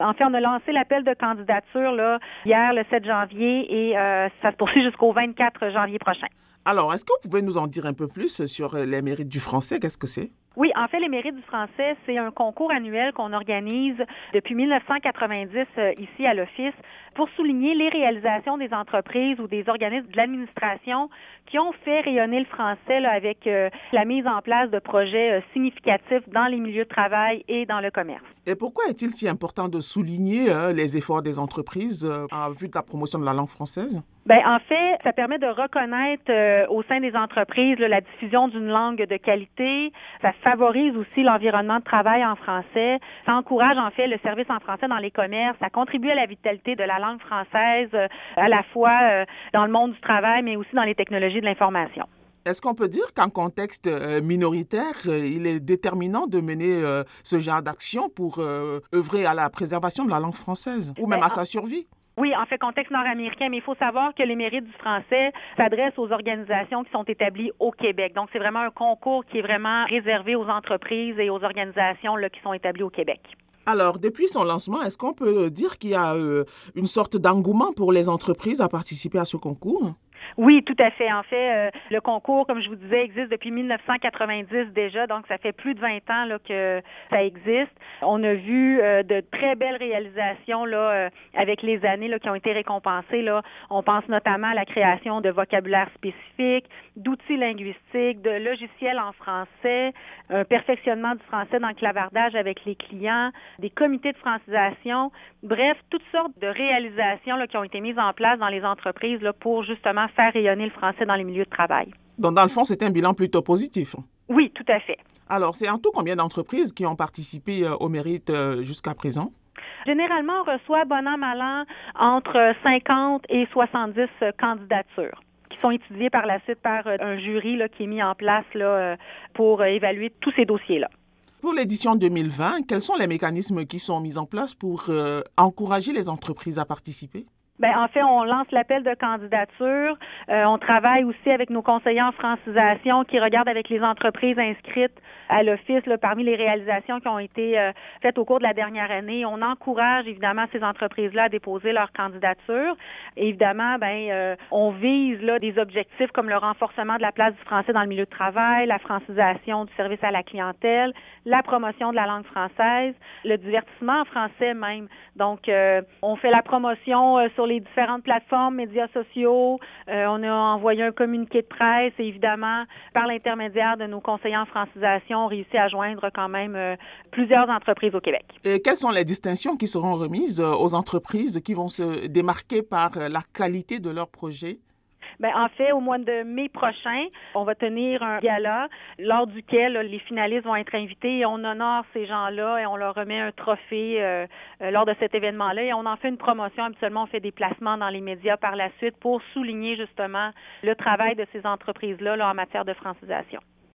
En fait, on a lancé l'appel de candidature là, hier, le 7 janvier, et euh, ça se poursuit jusqu'au 24 janvier prochain. Alors, est-ce que vous pouvez nous en dire un peu plus sur les mérites du français? Qu'est-ce que c'est? Oui, en fait, les mérites du français, c'est un concours annuel qu'on organise depuis 1990 euh, ici à l'Office pour souligner les réalisations des entreprises ou des organismes de l'administration qui ont fait rayonner le français là, avec euh, la mise en place de projets euh, significatifs dans les milieux de travail et dans le commerce. Et pourquoi est-il si important de souligner les efforts des entreprises en vue de la promotion de la langue française? Ben en fait, ça permet de reconnaître au sein des entreprises la diffusion d'une langue de qualité. Ça favorise aussi l'environnement de travail en français. Ça encourage en fait le service en français dans les commerces. Ça contribue à la vitalité de la langue française, euh, à la fois euh, dans le monde du travail, mais aussi dans les technologies de l'information. Est-ce qu'on peut dire qu'en contexte euh, minoritaire, il est déterminant de mener ce genre d'action pour œuvrer à la préservation de la langue française ou même ben, à sa survie? Oui, en fait, contexte nord-américain, mais il faut savoir que les mérites du français s'adressent aux organisations qui sont établies au Québec. Donc, c'est vraiment un concours qui est vraiment réservé aux entreprises et aux organisations qui sont établies au Québec. Alors, depuis son lancement, est-ce qu'on peut dire qu'il y a euh, une sorte d'engouement pour les entreprises à participer à ce concours? Oui, tout à fait. En fait, euh, le concours, comme je vous disais, existe depuis 1990 déjà, donc ça fait plus de 20 ans là, que ça existe. On a vu euh, de très belles réalisations là, euh, avec les années là, qui ont été récompensées. Là. On pense notamment à la création de vocabulaire spécifique, d'outils linguistiques, de logiciels en français, un perfectionnement du français dans le clavardage avec les clients, des comités de francisation, bref, toutes sortes de réalisations là, qui ont été mises en place dans les entreprises là, pour justement faire rayonner le français dans les milieux de travail. Donc, dans le fond, c'est un bilan plutôt positif. Oui, tout à fait. Alors, c'est en tout combien d'entreprises qui ont participé euh, au mérite euh, jusqu'à présent? Généralement, on reçoit, bon an, mal an, entre 50 et 70 candidatures qui sont étudiées par la suite par euh, un jury là, qui est mis en place là, pour évaluer tous ces dossiers-là. Pour l'édition 2020, quels sont les mécanismes qui sont mis en place pour encourager les entreprises à participer? Ben, en fait, on lance l'appel de candidature. Euh, on travaille aussi avec nos conseillers en francisation qui regardent avec les entreprises inscrites à l'office parmi les réalisations qui ont été euh, faites au cours de la dernière année. On encourage évidemment ces entreprises-là à déposer leur candidature. évidemment, ben, euh, on vise là des objectifs comme le renforcement de la place du français dans le milieu de travail, la francisation du service à la clientèle, la promotion de la langue française, le divertissement en français même. Donc, on fait la promotion sur les différentes plateformes, médias sociaux. Euh, on a envoyé un communiqué de presse et évidemment, par l'intermédiaire de nos conseillers en francisation, on réussit à joindre quand même euh, plusieurs entreprises au Québec. Quelles sont les distinctions qui seront remises euh, aux entreprises qui vont se démarquer par la qualité de leurs projets? Ben, en fait, au mois de mai prochain, on va tenir un gala lors duquel les finalistes vont être invités et on honore ces gens-là et on leur remet un trophée euh, euh, lors de cet événement-là et on en fait une promotion. Habituellement, on fait des placements dans les médias par la suite pour souligner justement le travail de ces entreprises-là là, en matière de francisation.